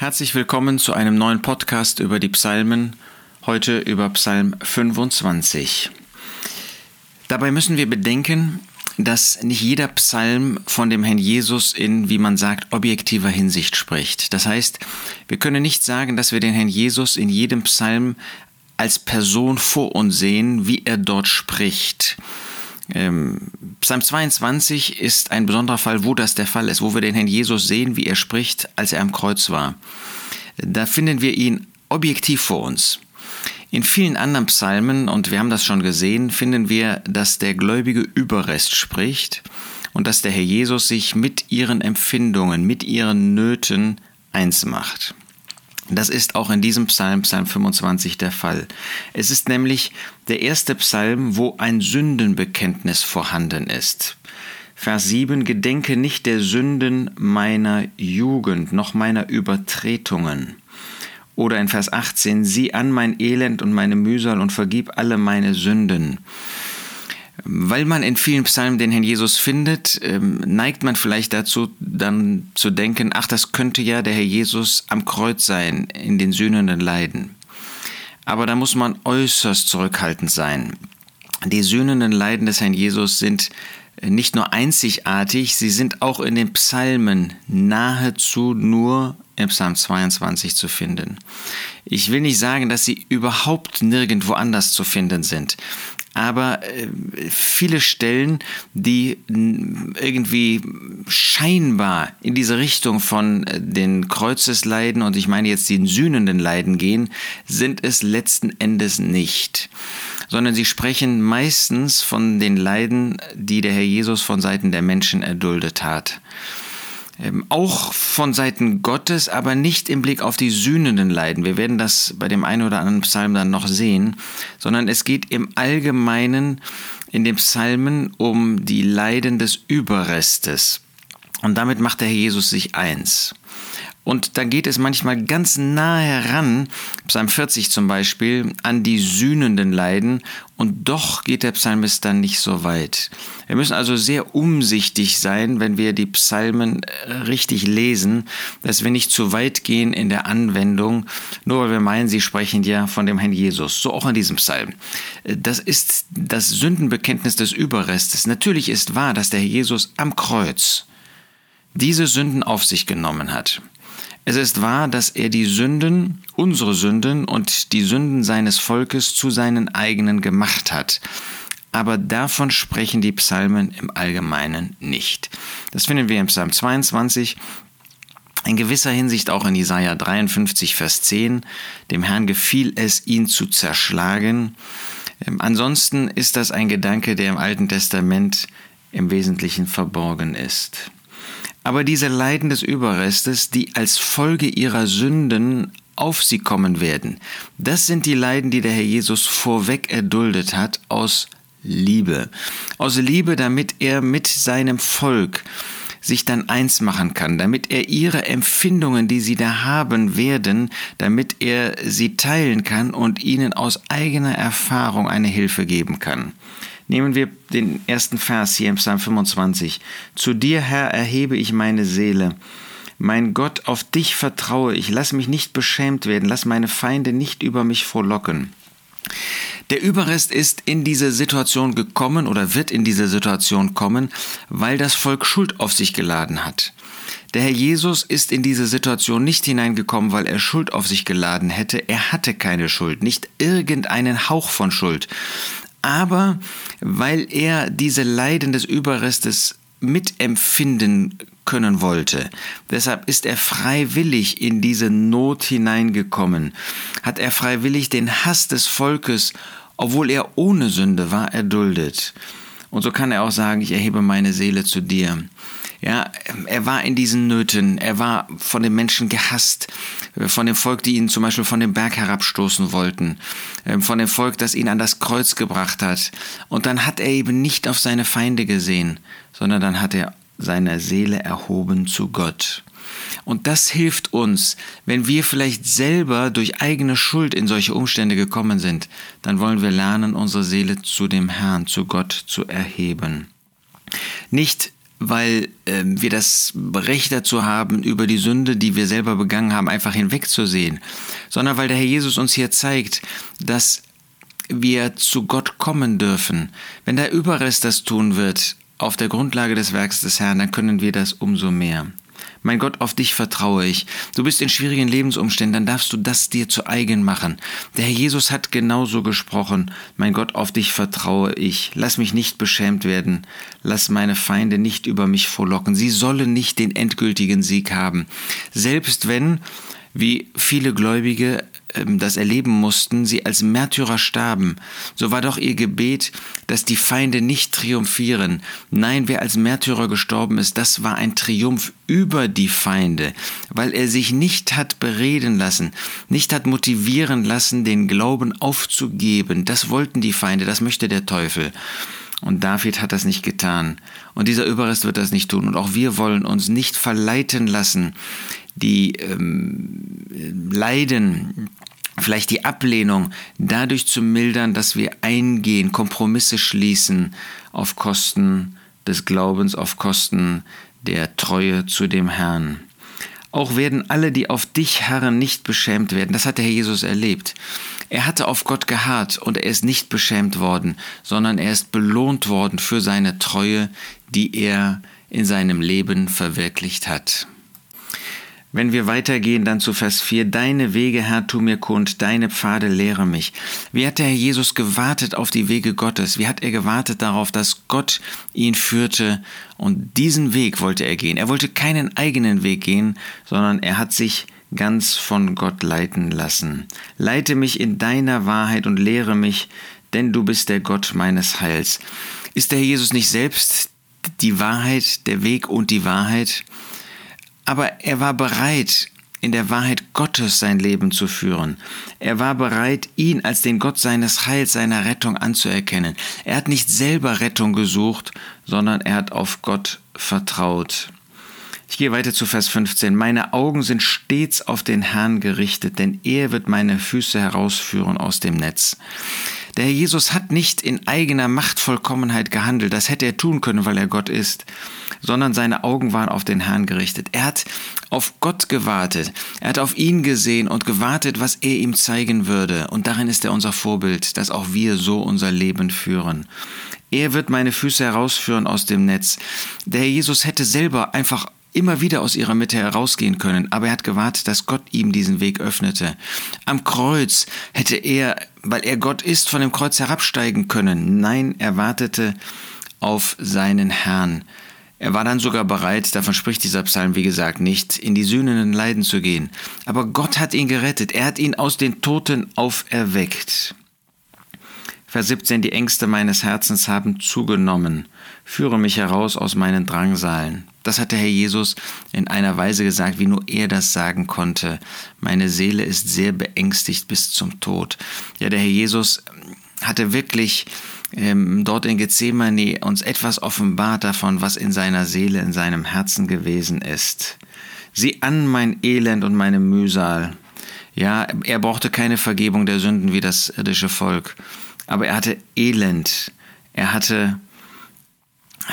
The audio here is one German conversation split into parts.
Herzlich willkommen zu einem neuen Podcast über die Psalmen, heute über Psalm 25. Dabei müssen wir bedenken, dass nicht jeder Psalm von dem Herrn Jesus in, wie man sagt, objektiver Hinsicht spricht. Das heißt, wir können nicht sagen, dass wir den Herrn Jesus in jedem Psalm als Person vor uns sehen, wie er dort spricht. Ähm, Psalm 22 ist ein besonderer Fall, wo das der Fall ist, wo wir den Herrn Jesus sehen, wie er spricht, als er am Kreuz war. Da finden wir ihn objektiv vor uns. In vielen anderen Psalmen, und wir haben das schon gesehen, finden wir, dass der gläubige Überrest spricht und dass der Herr Jesus sich mit ihren Empfindungen, mit ihren Nöten eins macht. Das ist auch in diesem Psalm, Psalm 25, der Fall. Es ist nämlich der erste Psalm, wo ein Sündenbekenntnis vorhanden ist. Vers 7, Gedenke nicht der Sünden meiner Jugend, noch meiner Übertretungen. Oder in Vers 18, sieh an mein Elend und meine Mühsal und vergib alle meine Sünden. Weil man in vielen Psalmen den Herrn Jesus findet, ähm, neigt man vielleicht dazu, dann zu denken, ach, das könnte ja der Herr Jesus am Kreuz sein, in den sühnenden Leiden. Aber da muss man äußerst zurückhaltend sein. Die sühnenden Leiden des Herrn Jesus sind nicht nur einzigartig, sie sind auch in den Psalmen nahezu nur im Psalm 22 zu finden. Ich will nicht sagen, dass sie überhaupt nirgendwo anders zu finden sind aber äh, viele Stellen, die irgendwie scheinbar in diese Richtung von äh, den Kreuzesleiden und ich meine jetzt den sühnenden Leiden gehen, sind es letzten Endes nicht sondern sie sprechen meistens von den Leiden, die der Herr Jesus von Seiten der Menschen erduldet hat. Ähm, auch von Seiten Gottes, aber nicht im Blick auf die sühnenden Leiden. Wir werden das bei dem einen oder anderen Psalm dann noch sehen, sondern es geht im Allgemeinen in den Psalmen um die Leiden des Überrestes. Und damit macht der Herr Jesus sich eins. Und da geht es manchmal ganz nah heran, Psalm 40 zum Beispiel, an die sühnenden Leiden. Und doch geht der Psalmist dann nicht so weit. Wir müssen also sehr umsichtig sein, wenn wir die Psalmen äh, richtig lesen, dass wir nicht zu weit gehen in der Anwendung, nur weil wir meinen, sie sprechen ja von dem Herrn Jesus. So auch in diesem Psalm. Äh, das ist das Sündenbekenntnis des Überrestes. Natürlich ist wahr, dass der Herr Jesus am Kreuz diese Sünden auf sich genommen hat. Es ist wahr, dass er die Sünden, unsere Sünden und die Sünden seines Volkes zu seinen eigenen gemacht hat. Aber davon sprechen die Psalmen im Allgemeinen nicht. Das finden wir im Psalm 22, in gewisser Hinsicht auch in Jesaja 53, Vers 10. Dem Herrn gefiel es, ihn zu zerschlagen. Ähm, ansonsten ist das ein Gedanke, der im Alten Testament im Wesentlichen verborgen ist. Aber diese Leiden des Überrestes, die als Folge ihrer Sünden auf sie kommen werden, das sind die Leiden, die der Herr Jesus vorweg erduldet hat aus Liebe. Aus Liebe, damit er mit seinem Volk sich dann eins machen kann, damit er ihre Empfindungen, die sie da haben werden, damit er sie teilen kann und ihnen aus eigener Erfahrung eine Hilfe geben kann. Nehmen wir den ersten Vers hier im Psalm 25. Zu dir, Herr, erhebe ich meine Seele. Mein Gott, auf dich vertraue ich. Lass mich nicht beschämt werden. Lass meine Feinde nicht über mich frohlocken. Der Überrest ist in diese Situation gekommen oder wird in diese Situation kommen, weil das Volk Schuld auf sich geladen hat. Der Herr Jesus ist in diese Situation nicht hineingekommen, weil er Schuld auf sich geladen hätte. Er hatte keine Schuld, nicht irgendeinen Hauch von Schuld aber weil er diese Leiden des Überrestes mitempfinden können wollte. Deshalb ist er freiwillig in diese Not hineingekommen, hat er freiwillig den Hass des Volkes, obwohl er ohne Sünde war, erduldet. Und so kann er auch sagen, ich erhebe meine Seele zu dir. Ja, er war in diesen Nöten, er war von den Menschen gehasst, von dem Volk, die ihn zum Beispiel von dem Berg herabstoßen wollten, ähm, von dem Volk, das ihn an das Kreuz gebracht hat. Und dann hat er eben nicht auf seine Feinde gesehen, sondern dann hat er seine Seele erhoben zu Gott. Und das hilft uns, wenn wir vielleicht selber durch eigene Schuld in solche Umstände gekommen sind, dann wollen wir lernen, unsere Seele zu dem Herrn, zu Gott zu erheben. Nicht weil äh, wir das Recht dazu haben, über die Sünde, die wir selber begangen haben, einfach hinwegzusehen, sondern weil der Herr Jesus uns hier zeigt, dass wir zu Gott kommen dürfen. Wenn der Überrest das tun wird, auf der Grundlage des Werks des Herrn, dann können wir das umso mehr. Mein Gott, auf dich vertraue ich. Du bist in schwierigen Lebensumständen, dann darfst du das dir zu eigen machen. Der Herr Jesus hat genauso gesprochen. Mein Gott, auf dich vertraue ich. Lass mich nicht beschämt werden. Lass meine Feinde nicht über mich vorlocken. Sie sollen nicht den endgültigen Sieg haben. Selbst wenn wie viele Gläubige das erleben mussten, sie als Märtyrer starben, so war doch ihr Gebet, dass die Feinde nicht triumphieren. Nein, wer als Märtyrer gestorben ist, das war ein Triumph über die Feinde, weil er sich nicht hat bereden lassen, nicht hat motivieren lassen, den Glauben aufzugeben. Das wollten die Feinde, das möchte der Teufel. Und David hat das nicht getan. Und dieser Überrest wird das nicht tun. Und auch wir wollen uns nicht verleiten lassen, die ähm, Leiden, vielleicht die Ablehnung dadurch zu mildern, dass wir eingehen, Kompromisse schließen auf Kosten des Glaubens, auf Kosten der Treue zu dem Herrn. Auch werden alle, die auf dich harren, nicht beschämt werden. Das hat der Herr Jesus erlebt. Er hatte auf Gott geharrt und er ist nicht beschämt worden, sondern er ist belohnt worden für seine Treue, die er in seinem Leben verwirklicht hat. Wenn wir weitergehen, dann zu Vers 4, Deine Wege, Herr, tu mir kund, deine Pfade lehre mich. Wie hat der Herr Jesus gewartet auf die Wege Gottes? Wie hat er gewartet darauf, dass Gott ihn führte? Und diesen Weg wollte er gehen. Er wollte keinen eigenen Weg gehen, sondern er hat sich ganz von Gott leiten lassen. Leite mich in deiner Wahrheit und lehre mich, denn du bist der Gott meines Heils. Ist der Herr Jesus nicht selbst die Wahrheit, der Weg und die Wahrheit? Aber er war bereit, in der Wahrheit Gottes sein Leben zu führen. Er war bereit, ihn als den Gott seines Heils, seiner Rettung anzuerkennen. Er hat nicht selber Rettung gesucht, sondern er hat auf Gott vertraut. Ich gehe weiter zu Vers 15. Meine Augen sind stets auf den Herrn gerichtet, denn er wird meine Füße herausführen aus dem Netz. Der Herr Jesus hat nicht in eigener Machtvollkommenheit gehandelt, das hätte er tun können, weil er Gott ist, sondern seine Augen waren auf den Herrn gerichtet. Er hat auf Gott gewartet, er hat auf ihn gesehen und gewartet, was er ihm zeigen würde. Und darin ist er unser Vorbild, dass auch wir so unser Leben führen. Er wird meine Füße herausführen aus dem Netz. Der Herr Jesus hätte selber einfach immer wieder aus ihrer Mitte herausgehen können, aber er hat gewartet, dass Gott ihm diesen Weg öffnete. Am Kreuz hätte er, weil er Gott ist, von dem Kreuz herabsteigen können. Nein, er wartete auf seinen Herrn. Er war dann sogar bereit, davon spricht dieser Psalm wie gesagt nicht, in die sühnenden Leiden zu gehen. Aber Gott hat ihn gerettet, er hat ihn aus den Toten auferweckt. Vers 17, die Ängste meines Herzens haben zugenommen. Führe mich heraus aus meinen Drangsalen. Das hat der Herr Jesus in einer Weise gesagt, wie nur er das sagen konnte. Meine Seele ist sehr beängstigt bis zum Tod. Ja, der Herr Jesus hatte wirklich ähm, dort in Gethsemane uns etwas offenbart davon, was in seiner Seele, in seinem Herzen gewesen ist. Sieh an mein Elend und meine Mühsal. Ja, er brauchte keine Vergebung der Sünden wie das irdische Volk aber er hatte Elend. Er hatte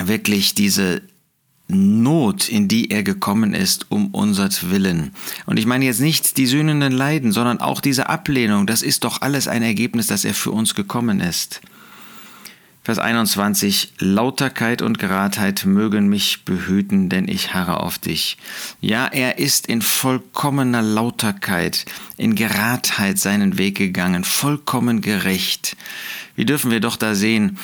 wirklich diese Not, in die er gekommen ist, um unsertwillen. Und ich meine jetzt nicht die sühnenden Leiden, sondern auch diese Ablehnung. Das ist doch alles ein Ergebnis, dass er für uns gekommen ist. Vers 21, Lauterkeit und Geradheit mögen mich behüten, denn ich harre auf dich. Ja, er ist in vollkommener Lauterkeit, in Geradheit seinen Weg gegangen, vollkommen gerecht. Wie dürfen wir doch da sehen,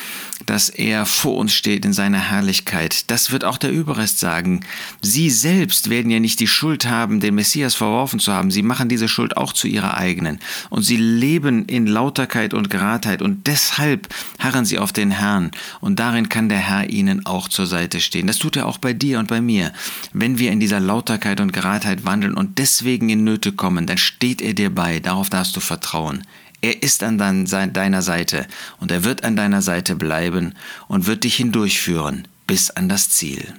dass er vor uns steht in seiner Herrlichkeit. Das wird auch der Überrest sagen. Sie selbst werden ja nicht die Schuld haben, den Messias verworfen zu haben. Sie machen diese Schuld auch zu ihrer eigenen. Und sie leben in Lauterkeit und Geradheit. Und deshalb harren sie auf den Herrn. Und darin kann der Herr ihnen auch zur Seite stehen. Das tut er auch bei dir und bei mir. Wenn wir in dieser Lauterkeit und Geradheit wandeln und deswegen in Nöte kommen, dann steht er dir bei. Darauf darfst du vertrauen. Er ist an deiner Seite und er wird an deiner Seite bleiben und wird dich hindurchführen bis an das Ziel.